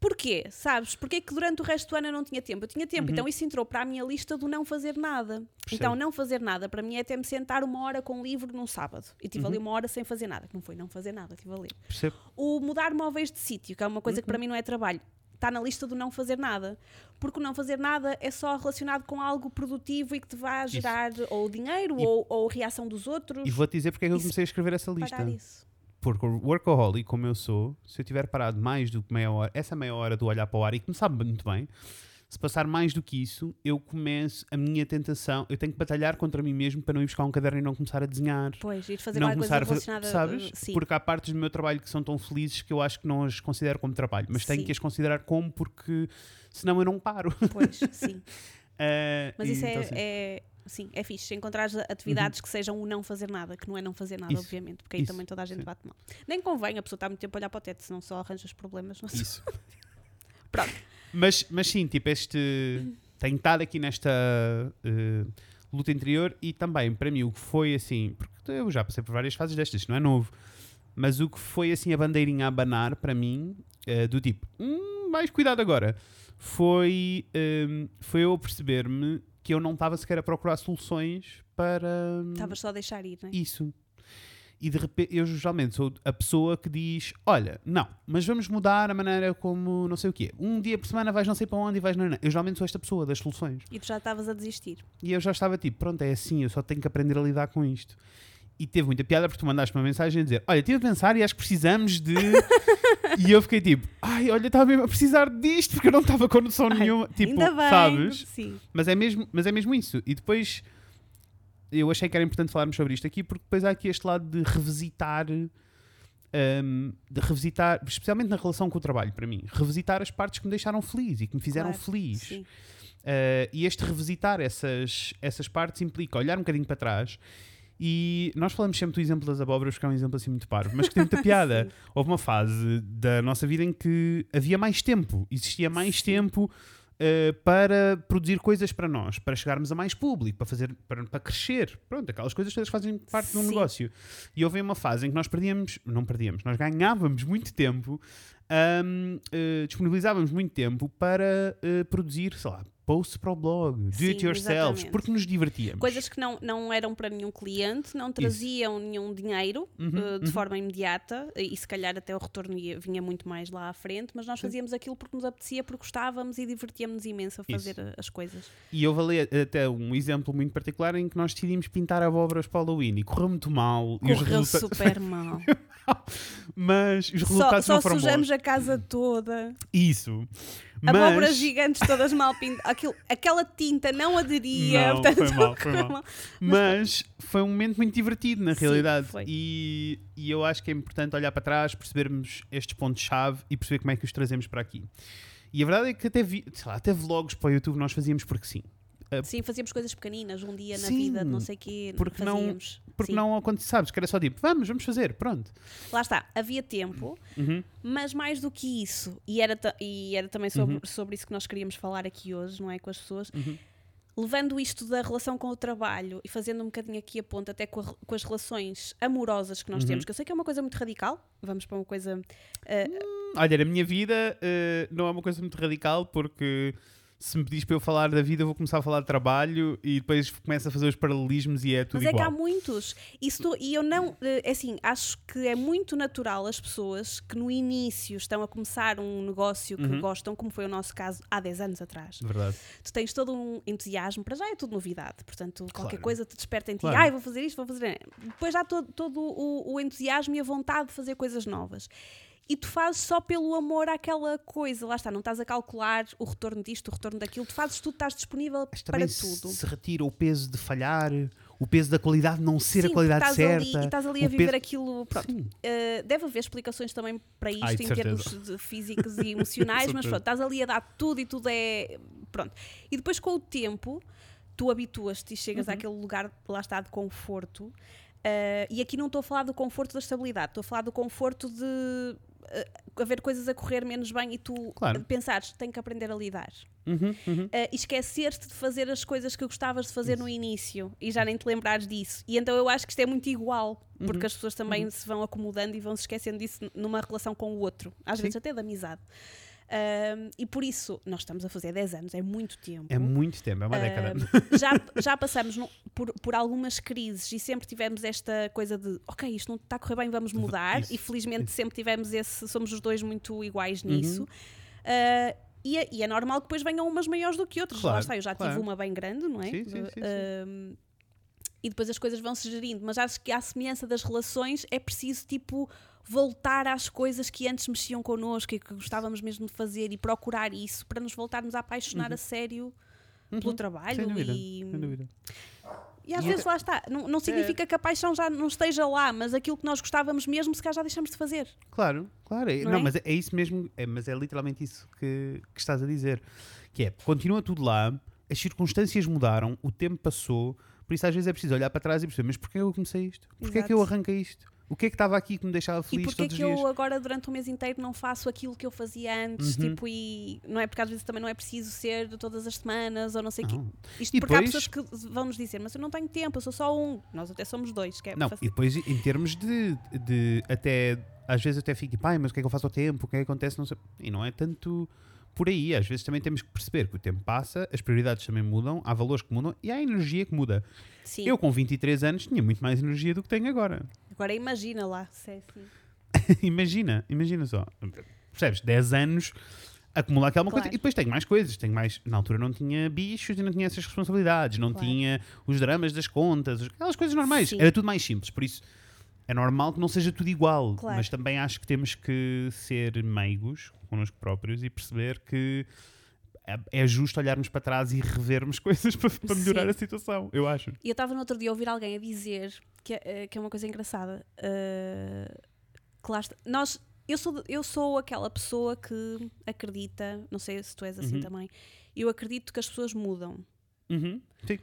Porquê? Sabes? Porquê é que durante o resto do ano eu não tinha tempo? Eu tinha tempo, então isso entrou para a minha lista do não fazer nada. Uhum. Então, não fazer nada para mim é até me sentar uma hora com um livro num sábado. E tive ali Uhum. uma hora sem fazer nada. Que não foi não fazer nada, estive a ler. Percebo? O mudar móveis de sítio, que é uma coisa que para Uhum. mim não é trabalho, está na lista do não fazer nada. Porque o não fazer nada é só relacionado com algo produtivo e que te vai gerar ou dinheiro E- ou, ou reação dos outros. E vou-te dizer porque é que eu Isso- comecei a escrever essa lista. isso. Porque o workaholic, como eu sou, se eu tiver parado mais do que meia hora, essa meia hora do olhar para o ar, e que me sabe muito bem, se passar mais do que isso, eu começo a minha tentação, eu tenho que batalhar contra mim mesmo para não ir buscar um caderno e não começar a desenhar. Pois, ir fazer não começar coisa a fazer, sabes? uh, sim. Porque há partes do meu trabalho que são tão felizes que eu acho que não as considero como trabalho, mas tenho Sim. que as considerar como porque senão eu não paro. Pois, sim. Eh, Mas isso é, então, sim. é, sim, é fixe. Encontrar atividades que sejam o não fazer nada, que não é não fazer nada, Isso, obviamente, porque aí isso, também toda a gente sim. bate mal. Nem convém a pessoa estar muito tempo a olhar para o teto, senão só arranjas problemas. Não sei. Isso. Pronto. Mas, mas sim, tipo, este. Tenho estado aqui nesta eh, luta interior e também, para mim, o que foi assim. Porque eu já passei por várias fases destas, isto não é novo. Mas o que foi assim a bandeirinha a abanar para mim, eh, do tipo, hum, mais cuidado agora, foi, ehm, foi eu perceber-me que eu não estava sequer a procurar soluções para Estavas só a deixar ir, não é? isso. E de repente, eu geralmente sou a pessoa que diz: Olha, não, mas vamos mudar a maneira como não sei o quê. Um dia por semana vais não sei para onde e vais. Não, não. Eu geralmente sou esta pessoa das soluções. E tu já estavas a desistir. E eu já estava tipo: Pronto, é assim, eu só tenho que aprender a lidar com isto. E teve muita piada porque tu mandaste uma mensagem a dizer: Olha, estive a pensar e acho que precisamos de. e eu fiquei tipo: Ai, olha, estava mesmo a precisar disto porque eu não estava com noção Ai, nenhuma. Tipo, sabes? Sim. Mas é, mesmo, mas é mesmo isso. E depois eu achei que era importante falarmos sobre isto aqui, porque depois há aqui este lado de revisitar, hum, de revisitar, especialmente na relação com o trabalho, para mim, revisitar as partes que me deixaram feliz e que me fizeram Claro, feliz. Uh, e este revisitar essas, essas partes implica olhar um bocadinho para trás. E nós falamos sempre do exemplo das abóboras, porque é um exemplo assim muito parvo, mas que tem muita piada. Houve uma fase da nossa vida em que havia mais tempo, existia mais Sim. tempo uh, para produzir coisas para nós, para chegarmos a mais público, para fazer, para, para crescer. Pronto, aquelas coisas todas fazem parte de um negócio. E houve uma fase em que nós perdíamos, não perdíamos, nós ganhávamos muito tempo, hum, uh, disponibilizávamos muito tempo para uh, produzir, sei lá, posts para o blog, do Sim, it yourself, exatamente. porque nos divertíamos. Coisas que não, não eram para nenhum cliente, não traziam nenhum dinheiro Uhum, eh, de uhum. forma imediata e se calhar até o retorno ia- vinha muito mais lá à frente, mas nós Sim. fazíamos aquilo porque nos apetecia, porque gostávamos e divertíamos imenso a fazer Isso. as coisas. E eu ali até um exemplo muito particular em que nós decidimos pintar abóboras para o Halloween e correu muito mal. Correu resulta- super mal. Mas os só resultados só não foram sujamos bons. a casa toda. Isso. Abóboras Mas... gigantes todas mal pintadas. Aquela tinta não aderia. Não, portanto, foi mal, foi mal. Mas foi um momento muito divertido, na Sim, realidade. foi. E, e eu acho que é importante olhar para trás, percebermos estes pontos-chave e perceber como é que os trazemos para aqui. E a verdade é que até, vi, sei lá, até vlogs para o YouTube nós fazíamos porque sim. Sim, fazíamos coisas pequeninas, um dia na Sim, vida, não sei o quê, porque não- fazíamos. Porque Sim. não acontece, sabes, que era só tipo, vamos, vamos fazer, pronto. Lá está, havia tempo, Uhum. mas mais do que isso, e era, e era também sobre, Uhum. sobre isso que nós queríamos falar aqui hoje, não é? Com as pessoas, Uhum. levando isto da relação com o trabalho e fazendo um bocadinho aqui a ponta até com, a com as relações amorosas que nós Uhum. temos, que eu sei que é uma coisa muito radical, vamos para uma coisa. eh, Olha, na minha vida eh, não é uma coisa muito radical porque se me pedis para eu falar da vida, eu vou começar a falar de trabalho e depois começo a fazer os paralelismos e é tudo Mas é que há igual. muitos. Tu- e eu não. eh, É assim, acho que é muito natural as pessoas que no início estão a começar um negócio que Uhum. gostam, como foi o nosso caso há 10 anos atrás. Verdade. Tu tens todo um entusiasmo, para já é tudo novidade. Portanto, qualquer Claro. coisa te desperta em ti. Claro. Ai, vou fazer isto, vou fazer. Depois há todo, todo o, o entusiasmo e a vontade de fazer coisas novas. E tu fazes só pelo amor àquela coisa. Lá está, não estás a calcular o retorno disto, o retorno daquilo. Tu fazes tudo, estás disponível Mas para tudo. se retira o peso de falhar, o peso da qualidade não ser Sim, a qualidade estás certa. Ali, e estás ali a viver peso- aquilo. Pronto. Uh, deve haver explicações também para isto Ai, em certeza. termos físicos e emocionais, mas pronto, estás ali a dar tudo e tudo é. Pronto. E depois com o tempo, tu habituas-te e chegas Uhum. àquele lugar, lá está, de conforto. Uh, e aqui não estou a falar do conforto da estabilidade, estou a falar do conforto de uh, haver coisas a correr menos bem e tu Claro. pensares, tenho que aprender a lidar. Uhum, uhum. Uh, esquecer-te de fazer as coisas que gostavas de fazer no início e já nem te lembrares disso. E então eu acho que isto é muito igual, porque Uhum. as pessoas também se vão acomodando e vão se esquecendo disso numa relação com o outro, às Sim. vezes até de amizade. Um, e por isso, nós estamos a fazer 10 anos, é muito tempo. É muito tempo, é uma década. Um, já, já passamos num- por, por algumas crises e sempre tivemos esta coisa de ok, isto não está a correr bem, vamos mudar. Isso, e felizmente isso. sempre tivemos esse, somos os dois muito iguais Uhum. nisso. Uh, e, é, e é normal que depois venham umas maiores do que outras. Claro, Lá está, eu já claro. tive uma bem grande, não é? Sim, sim, sim, sim. Um, e depois as coisas vão se gerindo, mas acho que à semelhança das relações é preciso tipo voltar às coisas que antes mexiam connosco e que gostávamos mesmo de fazer e procurar isso para nos voltarmos a apaixonar a sério pelo Uhum. trabalho Sem dúvida, e, sem dúvida. e às E vezes lá está, não, não significa que a paixão já não esteja lá, mas aquilo que nós gostávamos mesmo se calhar já deixamos de fazer. Claro, claro. é- Não Não, é? mas é, é isso mesmo, é, mas é literalmente isso que, que estás a dizer. Que é, continua tudo lá, as circunstâncias mudaram, o tempo passou, por isso às vezes é preciso olhar para trás e perceber, mas porquê eu comecei isto? Porquê é que eu Exato. arranquei isto? O que é que estava aqui que me deixava E feliz porque é todos que os dias? eu agora durante o mês inteiro não faço aquilo que eu fazia antes, Uhum. tipo, e não é porque às vezes também não é preciso ser de todas as semanas ou não sei o quê. Isto E porque há depois- pessoas que vão nos dizer, mas eu não tenho tempo, eu sou só um. Nós até somos dois, que é Não, faci- e depois em termos de, de até às vezes até fico pai, mas o que é que eu faço ao tempo? O que é que acontece? Não sei. E não é tanto por aí. Às vezes também temos que perceber que o tempo passa, as prioridades também mudam, há valores que mudam e há energia que muda. Sim. Eu com 23 anos tinha muito mais energia do que tenho agora. Agora imagina lá, se é assim. imagina, imagina só. Percebes? 10 anos acumular aquela Claro. coisa e depois tenho mais coisas, tenho mais, na altura não tinha bichos e não tinha essas responsabilidades, não Claro. tinha os dramas das contas, aquelas coisas normais, Sim. era tudo mais simples, por isso é normal que não seja tudo igual, Claro. mas também acho que temos que ser meigos connosco próprios e perceber que é- é justo olharmos para trás e revermos coisas para, para melhorar Sim. a situação, eu acho. E eu estava no outro dia a ouvir alguém a dizer que, é- que é uma coisa engraçada. eh, que lá está- Nós, eu, sou, eu sou aquela pessoa que acredita, não sei se tu és assim Uhum. também, eu acredito que as pessoas mudam. Uhum. Sim.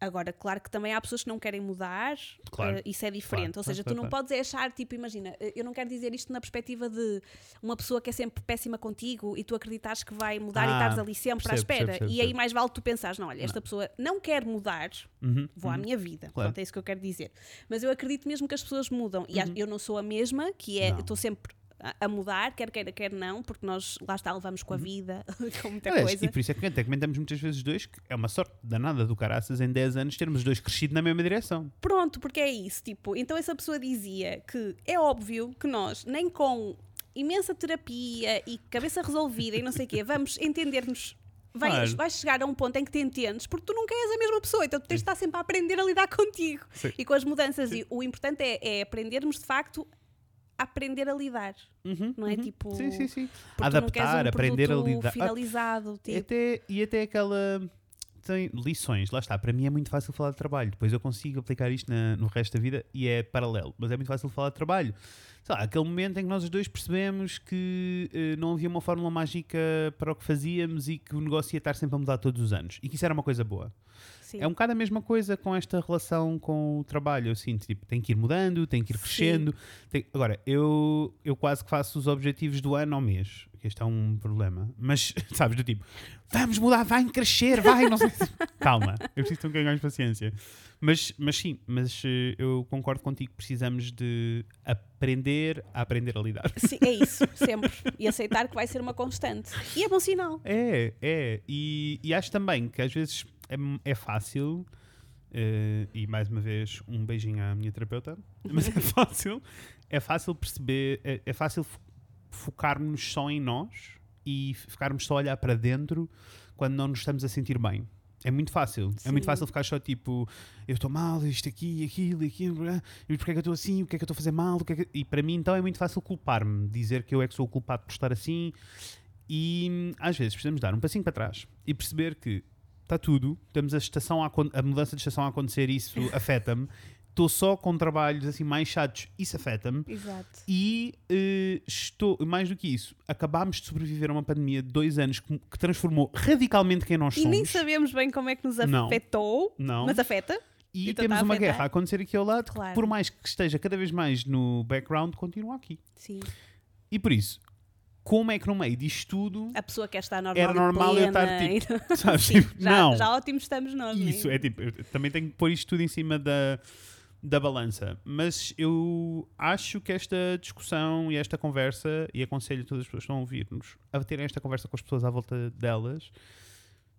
Agora, claro que também há pessoas que não querem mudar, Claro. eh, isso é diferente. Claro, Ou seja, claro, tu não podes é achar, tipo, imagina, eh, eu não quero dizer isto na perspectiva de uma pessoa que é sempre péssima contigo e tu acreditares que vai mudar e Ah, estares ali sempre à percebo, espera. percebo, e aí percebo. mais vale tu pensares, não, olha, esta pessoa não quer mudar, Uhum. vou à Uhum. minha vida. Claro. Pronto, é isso que eu quero dizer. Mas eu acredito mesmo que as pessoas mudam. E a- eu não sou a mesma, que é, Uhum. Não. estou sempre a, mudar, quer queira, quer não, porque nós lá está, levamos com a vida, com muita Uhum. Aliás, coisa. E por isso é que até comentamos muitas vezes dois que é uma sorte danada do caraças em 10 anos termos os dois crescido na mesma direção. Pronto, porque é isso, tipo, então essa pessoa dizia que é óbvio que nós, nem com imensa terapia e cabeça resolvida e não sei o quê, vamos entender-nos. Vais, Claro. vais chegar a um ponto em que te entendes porque tu nunca és a mesma pessoa, então tu tens de estar sempre a aprender a lidar contigo Sim. e com as mudanças. E o importante é, é aprendermos de facto aprender a lidar, Uhum, não é? uhum. Tipo, Sim, sim, sim. Adaptar, um aprender a lidar. Finalizado, E tipo, até, e até aquela. Tem lições, lá está. Para mim é muito fácil falar de trabalho. Depois eu consigo aplicar isto na- no resto da vida e é paralelo. Mas é muito fácil falar de trabalho. Sei lá, aquele momento em que nós os dois percebemos que eh, não havia uma fórmula mágica para o que fazíamos e que o negócio ia estar sempre a mudar todos os anos. E que isso era uma coisa boa. Sim. É um bocado a mesma coisa com esta relação com o trabalho. Eu sinto, tipo, tem que ir mudando, tem que ir crescendo. tem- Agora, eu, eu quase que faço os objetivos do ano ao mês. que Este é um problema. Mas, sabes, do tipo, vamos mudar, vai crescer, vai, não sei. se- Calma, eu preciso ter um bocadinho mais de paciência. Mas, mas sim, mas eh, eu concordo contigo, precisamos de aprender a aprender a lidar. Sim, é isso, sempre. E aceitar que vai ser uma constante. E é bom sinal. É, é. E, e acho também que às vezes é, é fácil, eh, e mais uma vez um beijinho à minha terapeuta, mas é fácil, é fácil perceber, é, é fácil fo- focarmos só em nós e ficarmos só a olhar para dentro quando não nos estamos a sentir bem. É muito fácil. É muito Sim. fácil ficar só tipo, eu estou mal, isto aqui, aquilo, aquilo, blá, e porque é que eu estou assim, o que é que eu estou a fazer mal, é que... e para mim então é muito fácil culpar-me, dizer que eu é que sou o culpado por estar assim, e às vezes precisamos dar um passinho para trás e perceber que está tudo, temos a estação a, a mudança de estação a acontecer, isso afeta-me. Estou só com trabalhos assim mais chatos, isso afeta-me. Exato. E eh, estou, mais do que isso, acabámos de sobreviver a uma pandemia de dois anos que, que transformou radicalmente quem nós E somos. nem sabemos bem como é que nos afetou, Não. mas afeta. E Então temos a uma guerra a acontecer aqui ao lado, que Claro. por mais que esteja cada vez mais no background, continua aqui. Sim. E por isso, como é que no meio disto tudo, A pessoa quer estar normal Era e normal eu estar, plena tipo, e- sabes, Sim, tipo, já, não. já ótimo estamos nós. é? Isso, é tipo, eu também tenho que pôr isto tudo em cima da, da balança. Mas eu acho que esta discussão e esta conversa, e aconselho todas as pessoas que estão a ouvir-nos a terem esta conversa com as pessoas à volta delas,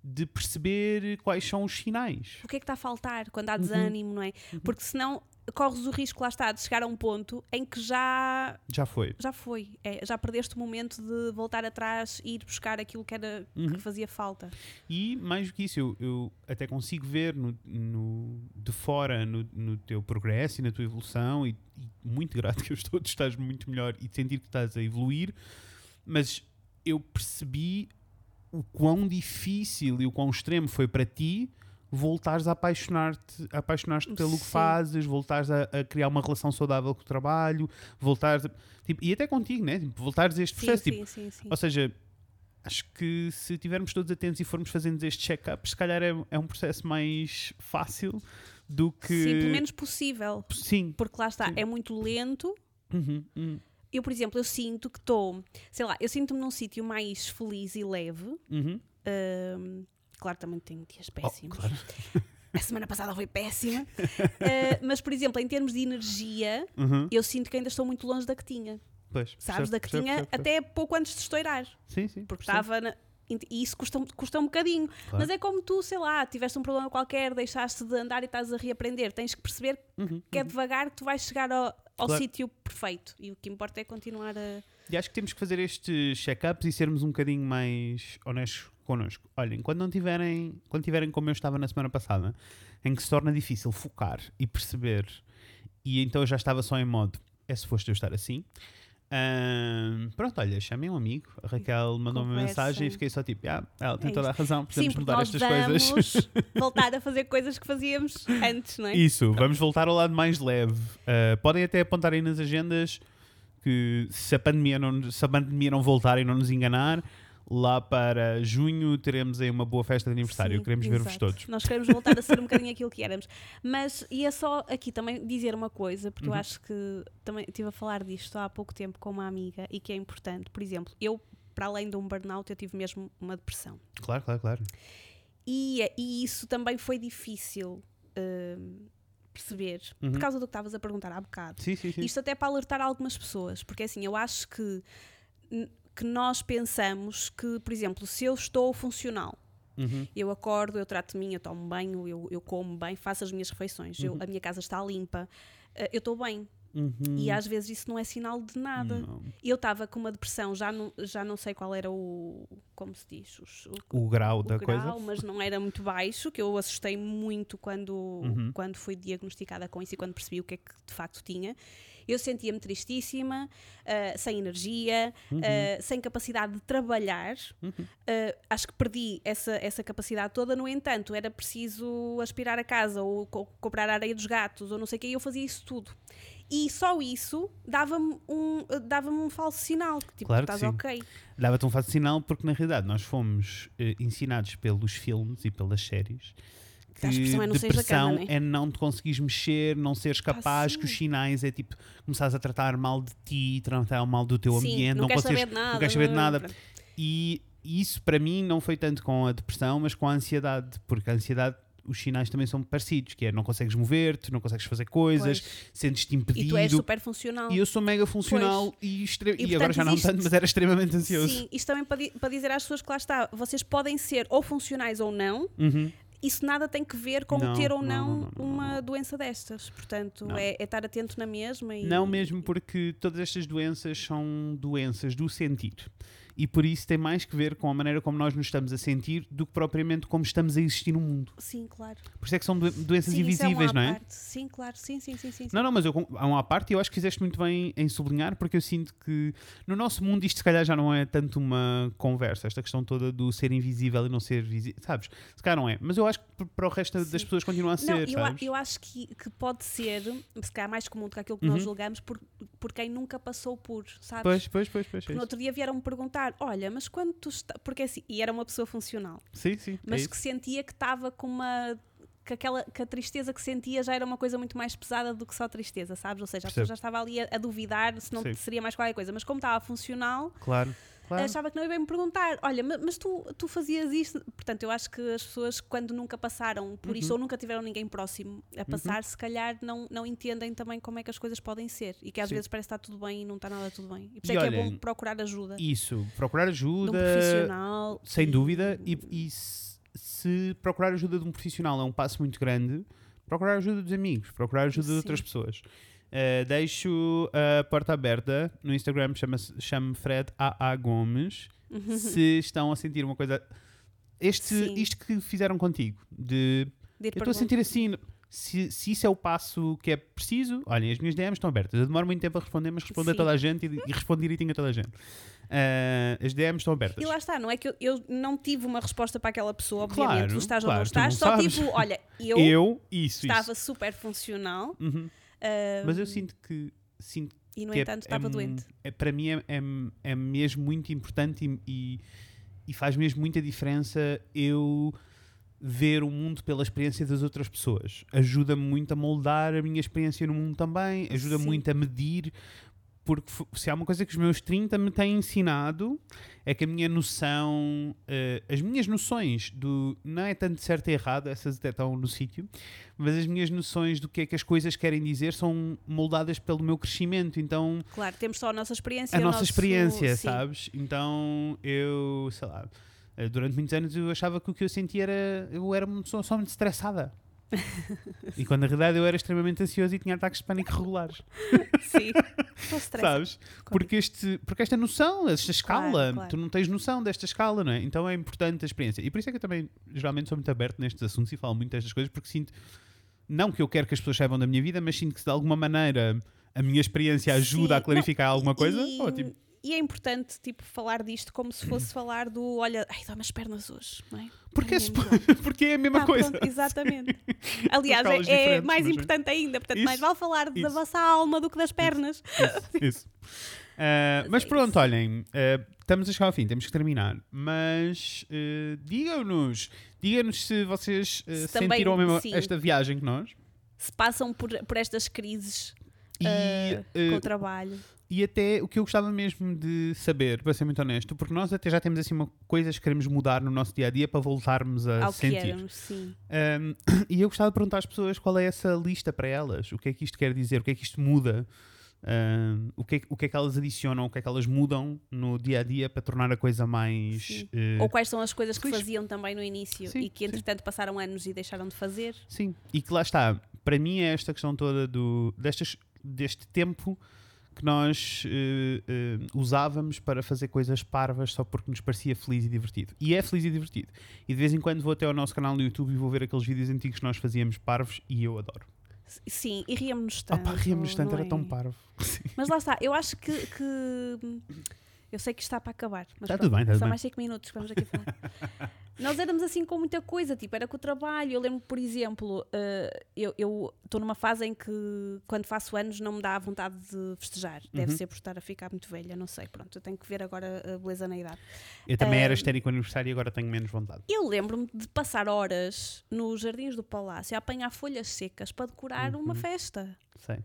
de perceber quais são os sinais. O que é que está a faltar quando há Uhum. desânimo, não é? Porque senão corres o risco, lá está, de chegar a um ponto em que já Já foi. já foi, é, já perdeste o momento de voltar atrás e ir buscar aquilo que, era, Uhum. que fazia falta. E mais do que isso, eu, eu até consigo ver no, no- de fora no, no teu progresso e na tua evolução, e, e muito grato que eu estou, tu estás muito melhor e de sentir que estás a evoluir, mas eu percebi o quão difícil e o quão extremo foi para ti voltares a apaixonar-te a apaixonar-te pelo que Sim. fazes, voltares a, a criar uma relação saudável com o trabalho, voltares a- tipo, e até contigo, né? Tipo, voltares a este Sim, processo, tipo, sim, sim, sim. ou seja, acho que se estivermos todos atentos e formos fazendo este check-up, se calhar é, é um processo mais fácil do que. Sim, pelo menos possível. Sim. Porque lá está, Sim. é muito lento. Uhum, uhum, Eu, por exemplo, eu sinto que estou, sei lá, eu sinto-me num sítio mais feliz e leve. uhum. Ahm, claro, também tenho dias Oh, péssimos. claro. A semana passada foi péssima. Ah, mas, por exemplo, em termos de energia, Uhum. eu sinto que ainda estou muito longe da que tinha. Pois, Sabes, da que percebo, tinha percebo, até pouco antes de estourar. Sim, sim. Porque estava. na- E isso custa, custa um bocadinho. Claro. Mas é como tu, sei lá, tiveste um problema qualquer, deixaste de andar e estás a reaprender. Tens que perceber Uhum, que é uhum. devagar que tu vais chegar ao, ao Claro. sítio perfeito. E o que importa é continuar a. E acho que temos que fazer estes check-ups e sermos um bocadinho mais honestos connosco. Olhem, quando não tiverem, quando tiverem como eu estava na semana passada, em que se torna difícil focar e perceber, e então eu já estava só em modo, é suposto eu estar assim. Pronto, olha, chamei um amigo, a Raquel mandou-me uma mensagem e fiquei só tipo, ah, ela tem É toda a razão, precisamos Sim, mudar estas coisas. voltar a fazer coisas que fazíamos antes, não é? Isso, vamos voltar ao lado mais leve. Uh, podem até apontar aí nas agendas que se a pandemia não, se a pandemia não voltar e não nos enganar, lá para junho teremos aí uma boa festa de aniversário. Sim, Queremos ver-vos todos. Nós queremos voltar a ser um bocadinho aquilo que éramos. Mas ia só aqui também dizer uma coisa, porque eu Uhum. acho que também estive a falar disto há pouco tempo com uma amiga e que é importante. Por exemplo, eu, para além de um burnout, eu tive mesmo uma depressão. Claro, claro, claro. E, e isso também foi difícil hum, perceber, Uhum. por causa do que estavas a perguntar há bocado. Sim, sim, sim. Isto até para alertar algumas pessoas, porque assim, eu acho que, que nós pensamos que, por exemplo, se eu estou funcional, Uhum. eu acordo, eu trato de mim, eu tomo banho, eu, eu como bem, faço as minhas refeições, eu- Uhum. a minha casa está limpa, eh, eu estou bem. Uhum. E às vezes isso não é sinal de nada. Não. Eu estava com uma depressão, já não, já não sei qual era o. Como se diz? os- o, O grau o da grau, coisa. mas não era muito baixo, que eu assustei muito quando, Uhum. quando fui diagnosticada com isso e quando percebi o que é que de facto tinha. Eu sentia-me tristíssima, ah, sem energia, Uhum. ah, sem capacidade de trabalhar. Uhum. Ah, acho que perdi essa, essa capacidade toda. No entanto, era preciso aspirar a casa ou co- comprar a areia dos gatos ou não sei o que, e eu fazia isso tudo. E só isso dava-me um, dava um falso sinal, que tipo, Claro que estás sim. ok. Dava-te um fácil sinal porque na realidade nós fomos eh, ensinados pelos filmes e pelas séries Que a expressão é não depressão cama, né? é não te conseguires mexer, não seres capaz, que os sinais é tipo começares a tratar mal de ti, tratar mal do teu Sim, ambiente, não, queres consegues- saber de nada. não queres saber de nada. pronto. E isso para mim não foi tanto com a depressão, mas com a ansiedade, porque a ansiedade os sinais também são parecidos, que é não consegues mover-te, não consegues fazer coisas, Pois. sentes-te E impedido. tu és super funcional. E eu sou mega funcional e, extre- E, e agora portanto, já não existe- tanto, mas era extremamente ansioso. Sim, isto também para, di- para dizer às pessoas que lá está, vocês podem ser ou funcionais ou não, Uhum. isso nada tem que ver com Não, ter ou não, não, não, uma doença destas. Portanto, é, é estar atento na mesma. E, Não mesmo porque todas estas doenças são doenças do sentir. E por isso tem mais que ver com a maneira como nós nos estamos a sentir do que propriamente como estamos a existir no mundo. Sim, claro. Por isso é que são doen- doenças Sim, é uma invisíveis, não é? parte. Sim, claro. Sim, sim, sim. sim. Não, não, mas eu, há uma parte e eu acho que fizeste muito bem em sublinhar, porque eu sinto que no nosso mundo isto se calhar já não é tanto uma conversa, esta questão toda do ser invisível e não ser visível, sabes? Se calhar não é, mas eu acho que para o resto das Sim. pessoas continua a Não, ser, eu, a- eu acho que, que pode ser, se calhar mais comum do que aquilo que nós Uhum. julgamos, por, por quem nunca passou por, sabes? Pois, pois, pois, pois. é Porque no outro dia vieram-me perguntar: olha, mas quando tu está... Porque assim, e era uma pessoa funcional, Sim, sim. é mas isso. que sentia que estava com uma. Que, aquela, que a tristeza que sentia já era uma coisa muito mais pesada do que só tristeza, sabes? Ou seja, a pessoa já estava ali a, a duvidar se não Sim. seria mais qualquer coisa. Mas como estava funcional, Claro, claro. achava que não ia bem me perguntar: olha, ma- mas tu, tu fazias isto? Portanto, eu acho que as pessoas, quando nunca passaram por isto Uhum. ou nunca tiveram ninguém próximo a passar, se calhar não, não entendem também como é que as coisas podem ser e que às Sim. vezes parece que está tudo bem e não está nada tudo bem. E por isso é que é bom procurar ajuda Isso, procurar de um ajuda, profissional. sem dúvida, e, e se, se procurar ajuda de um profissional é um passo muito grande, procurar ajuda dos amigos, procurar ajuda de Sim. outras pessoas. Uh, deixo a porta aberta no Instagram, chama-se chama Fred AA Gomes. se estão a sentir uma coisa. Este, Sim. isto que fizeram contigo, de de eu estou a sentir assim. Se, se isso é o passo que é preciso, olhem, as minhas DMs estão abertas. Eu demoro muito tempo a responder, mas respondo a Sim. toda a gente e, e respondo direitinho a toda a gente. Uh, as DMs estão abertas. E lá está, não é que eu, eu não tive uma resposta para aquela pessoa, obviamente, Claro, tu estás ou claro, não tu estás, não só sabes. tipo, olha, eu, Eu, isso, estava isso. super funcional Uhum. Mas eu sinto que. Sinto e no que é- entanto é, estava m- doente. é- para mim é, é, é mesmo muito importante e, e, e faz mesmo muita diferença eu ver o mundo pela experiência das outras pessoas. Ajuda-me muito a moldar a minha experiência no mundo também, ajuda Sim. muito a medir, porque se há uma coisa que os meus 30 me têm ensinado é que a minha noção, eh, as minhas noções do não é tanto certo e errado, essas até estão no sítio, mas as minhas noções do que é que as coisas querem dizer são moldadas pelo meu crescimento, então Claro, temos só a nossa experiência. a o nossa nosso- experiência, sim. sabes? Então eu, sei lá, eh, durante muitos anos eu achava que o que eu sentia era. Eu era uma pessoa só muito estressada. E quando na realidade eu era extremamente ansioso e tinha ataques de pânico regulares, Sim. Estou estressada. sabes? Porque, este, porque esta noção, esta escala, Claro, claro. tu não tens noção desta escala, não é? Então é importante a experiência. E por isso é que eu também geralmente sou muito aberto nestes assuntos e falo muito destas coisas, porque sinto, não que eu quero que as pessoas saibam da minha vida, mas sinto que se de alguma maneira a minha experiência ajuda Sim, a clarificar alguma coisa, E, ótimo. E é importante, tipo, falar disto como se fosse falar do olha, ai, dói-me as pernas hoje, não é? Porque, é, mesmo dói. porque é a mesma Tá, coisa. pronto, exatamente. Aliás, é, é mais é. importante ainda. Portanto, Isso, mais vale falar da isso. vossa alma do que das pernas. Isso, isso. Ah, mas é pronto, olhem, ah, estamos a chegar ao fim, temos que terminar. Mas ah, digam-nos, digam-nos se vocês ah, Se também- sentiram mesma- sim. esta viagem que nós. Se passam por, por estas crises E, ah, ah, com o trabalho. E até o que eu gostava mesmo de saber, para ser muito honesto, porque nós até já temos assim uma, coisas que queremos mudar no nosso dia a dia para voltarmos a Ao que sentir. éramos, sim. Um, e eu gostava de perguntar às pessoas qual é essa lista para elas, o que é que isto quer dizer, o que é que isto muda, um, o, que é, que- o que é que elas adicionam, o que é que elas mudam no dia a dia para tornar a coisa mais. Sim. eh, Ou quais são as coisas que faziam também no início Sim, e que sim. entretanto passaram anos e deixaram de fazer. Sim, e que lá está, para mim é esta questão toda do, destas, deste tempo que nós eh, eh, usávamos para fazer coisas parvas só porque nos parecia feliz e divertido. E é feliz e divertido. E de vez em quando vou até ao nosso canal no YouTube e vou ver aqueles vídeos antigos que nós fazíamos parvos e eu adoro. Sim, e ríamos-nos tanto. Opa, ríamos tanto, era é? tão parvo. Mas lá está, eu acho que. que- eu sei que isto está para acabar. Mas Tá pronto, tudo bem, tá só bem. mais 5 minutos que vamos aqui falar. Nós éramos assim com muita coisa, tipo, era com o trabalho. Eu lembro, por exemplo, eh, eu estou numa fase em que, quando faço anos, não me dá a vontade de festejar. Deve Uhum. ser por estar a ficar muito velha, não sei. Pronto, eu tenho que ver agora a beleza na idade. Eu também era Ah, histérico no aniversário e agora tenho menos vontade. Eu lembro-me de passar horas nos jardins do palácio a apanhar folhas secas para decorar uma Uhum. festa. Sei.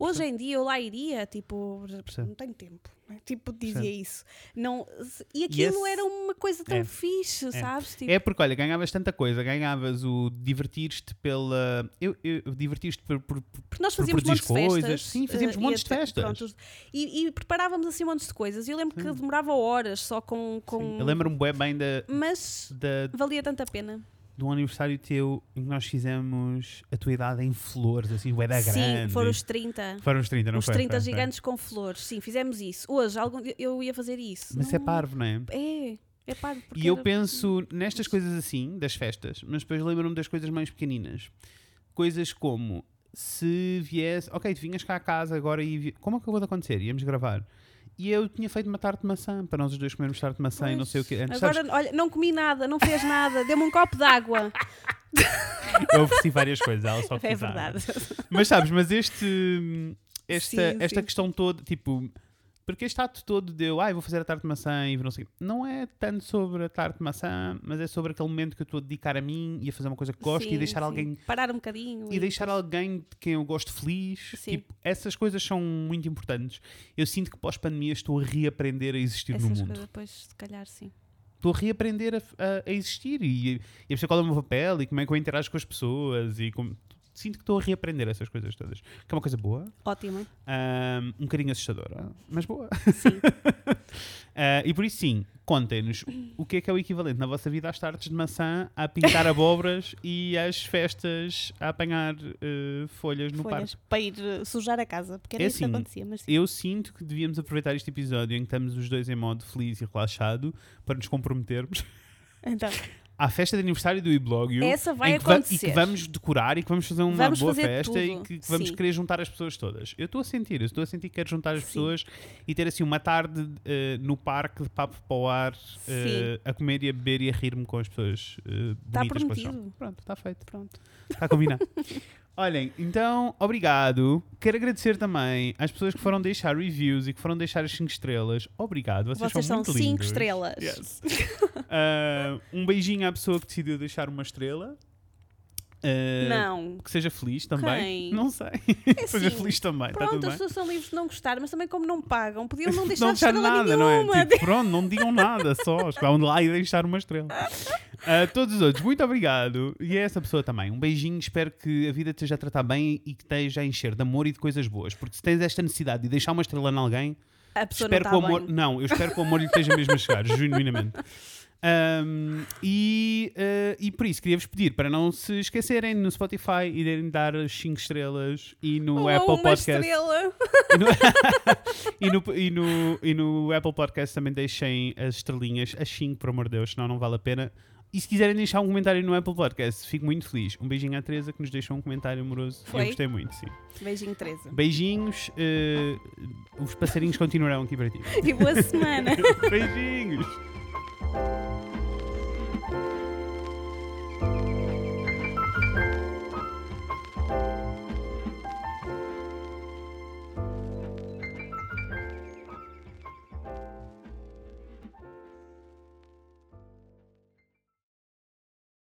Hoje em dia eu lá iria, tipo, Percebo. não tenho tempo. não é? Tipo, dizia Percebo. isso. Não, e aquilo esse- era uma coisa tão é, fixe, sabes? Tipo, É porque, olha, ganhavas tanta coisa. Ganhavas o divertir-te pela. Eu, eu divertir-te por, por- por- porque nós por fazíamos montes de produzir festas. coisas. Sim, fazíamos eh, e montes de festas. pronto, e, e preparávamos assim montes de coisas. E eu lembro que Sim. demorava horas só com. com... Sim. Eu lembro-me bem, bem da, Mas da, valia tanto a pena. De um aniversário teu em que nós fizemos a tua idade em flores, assim, bué da Sim, grande. foram os 30. Foram os 30, não os foi? 30 Foi, foi. gigantes com flores. Sim, fizemos isso. Hoje algum eu ia fazer isso. Mas é Não- parvo, não é? É, é parvo. E eu era- penso nestas coisas assim, das festas, mas depois lembro-me das coisas mais pequeninas. Coisas como se viesse, ok, tu vinhas cá a casa agora e vi- como acabou de acontecer? Íamos gravar. E eu tinha feito uma tarte de maçã para nós os dois comermos tarte de maçã e não sei o quê. Antes, Agora, sabes, olha, não comi nada, não fez nada, deu-me um copo de água. eu ofereci várias coisas, ela só É quis água. verdade. Mas sabes, mas este, esta, Sim, esta sim. questão toda, tipo, porque este ato todo de eu, ai, vou fazer a tarte de maçã e não sei, não é tanto sobre a tarte de maçã, mas é sobre aquele momento que eu estou a dedicar a mim e a fazer uma coisa que gosto Sim, e deixar sim. alguém Parar um bocadinho. e deixar depois- alguém de quem eu gosto feliz. Sim. Tipo, essas coisas são muito importantes. Eu sinto que pós-pandemia estou a reaprender a existir Essas no mundo. coisas, depois, se calhar, sim. Estou a reaprender a, a- a existir e, e a perceber qual é o meu papel e como é que eu interajo com as pessoas e como... Sinto que estou a reaprender essas coisas todas. Que é uma coisa boa, Ótimo. Ahm, um bocadinho assustadora, mas boa. Sim. Ah, e por isso, sim, contem-nos o que é que é o equivalente na vossa vida às tartes de maçã, a pintar abóboras e às festas a apanhar eh, folhas no Folhas parque. para ir eh, sujar a casa, porque era É isso que assim, acontecia. Mas sim. Eu sinto que devíamos aproveitar este episódio em que estamos os dois em modo feliz e relaxado para nos comprometermos Então, à festa de aniversário do iBlogio. essa vai que va- acontecer. e que vamos decorar e que vamos fazer uma Vamos boa fazer festa e tudo, que, que vamos sim. querer juntar as pessoas todas. Eu estou a sentir, eu estou a sentir que quero juntar as Sim. pessoas e ter assim uma tarde eh, no parque de papo para o ar eh, a comer e a beber e a rir-me com as pessoas Está bonitas são. prometido. Pronto, está feito. Pronto. Está combinado. Olhem, então, obrigado. Quero agradecer também às pessoas que foram deixar reviews e que foram deixar as 5 estrelas. Obrigado, vocês, Vocês são são muito 5 lindos. estrelas. Yes. Ah, um beijinho à pessoa que decidiu deixar uma estrela. Ah, Não. Que seja feliz também. Quem? Não sei. É seja assim, feliz também. Está Pronto, tudo as pessoas são livres de não gostar, mas também como não pagam, podiam não deixar não deixar nada, nenhuma. não é? Tipo, pronto, não digam nada só. Vão lá e deixar uma estrela. A todos os outros, muito obrigado. E a essa pessoa também. Um beijinho. Espero que a vida te esteja a tratar bem e que esteja a encher de amor e de coisas boas. Porque se tens esta necessidade de deixar uma estrela em alguém, A pessoa espero que não o está amor. bem. Não, eu espero que o amor lhe esteja mesmo a chegar, genuinamente. Um, e, uh, e por isso queria-vos pedir para não se esquecerem no Spotify e irem dar as 5 estrelas e no Ou Apple Podcast estrela. e no, e, no, e, no, e no Apple Podcast também deixem as estrelinhas, as 5, por amor de Deus, senão não vale a pena. E se quiserem deixar um comentário no Apple Podcast, fico muito feliz. Um beijinho à Teresa que nos deixou um comentário amoroso. Foi? Eu gostei muito, sim. Beijinho, Teresa. Beijinhos, eh, os passarinhos continuarão aqui para ti. E boa semana. Beijinhos!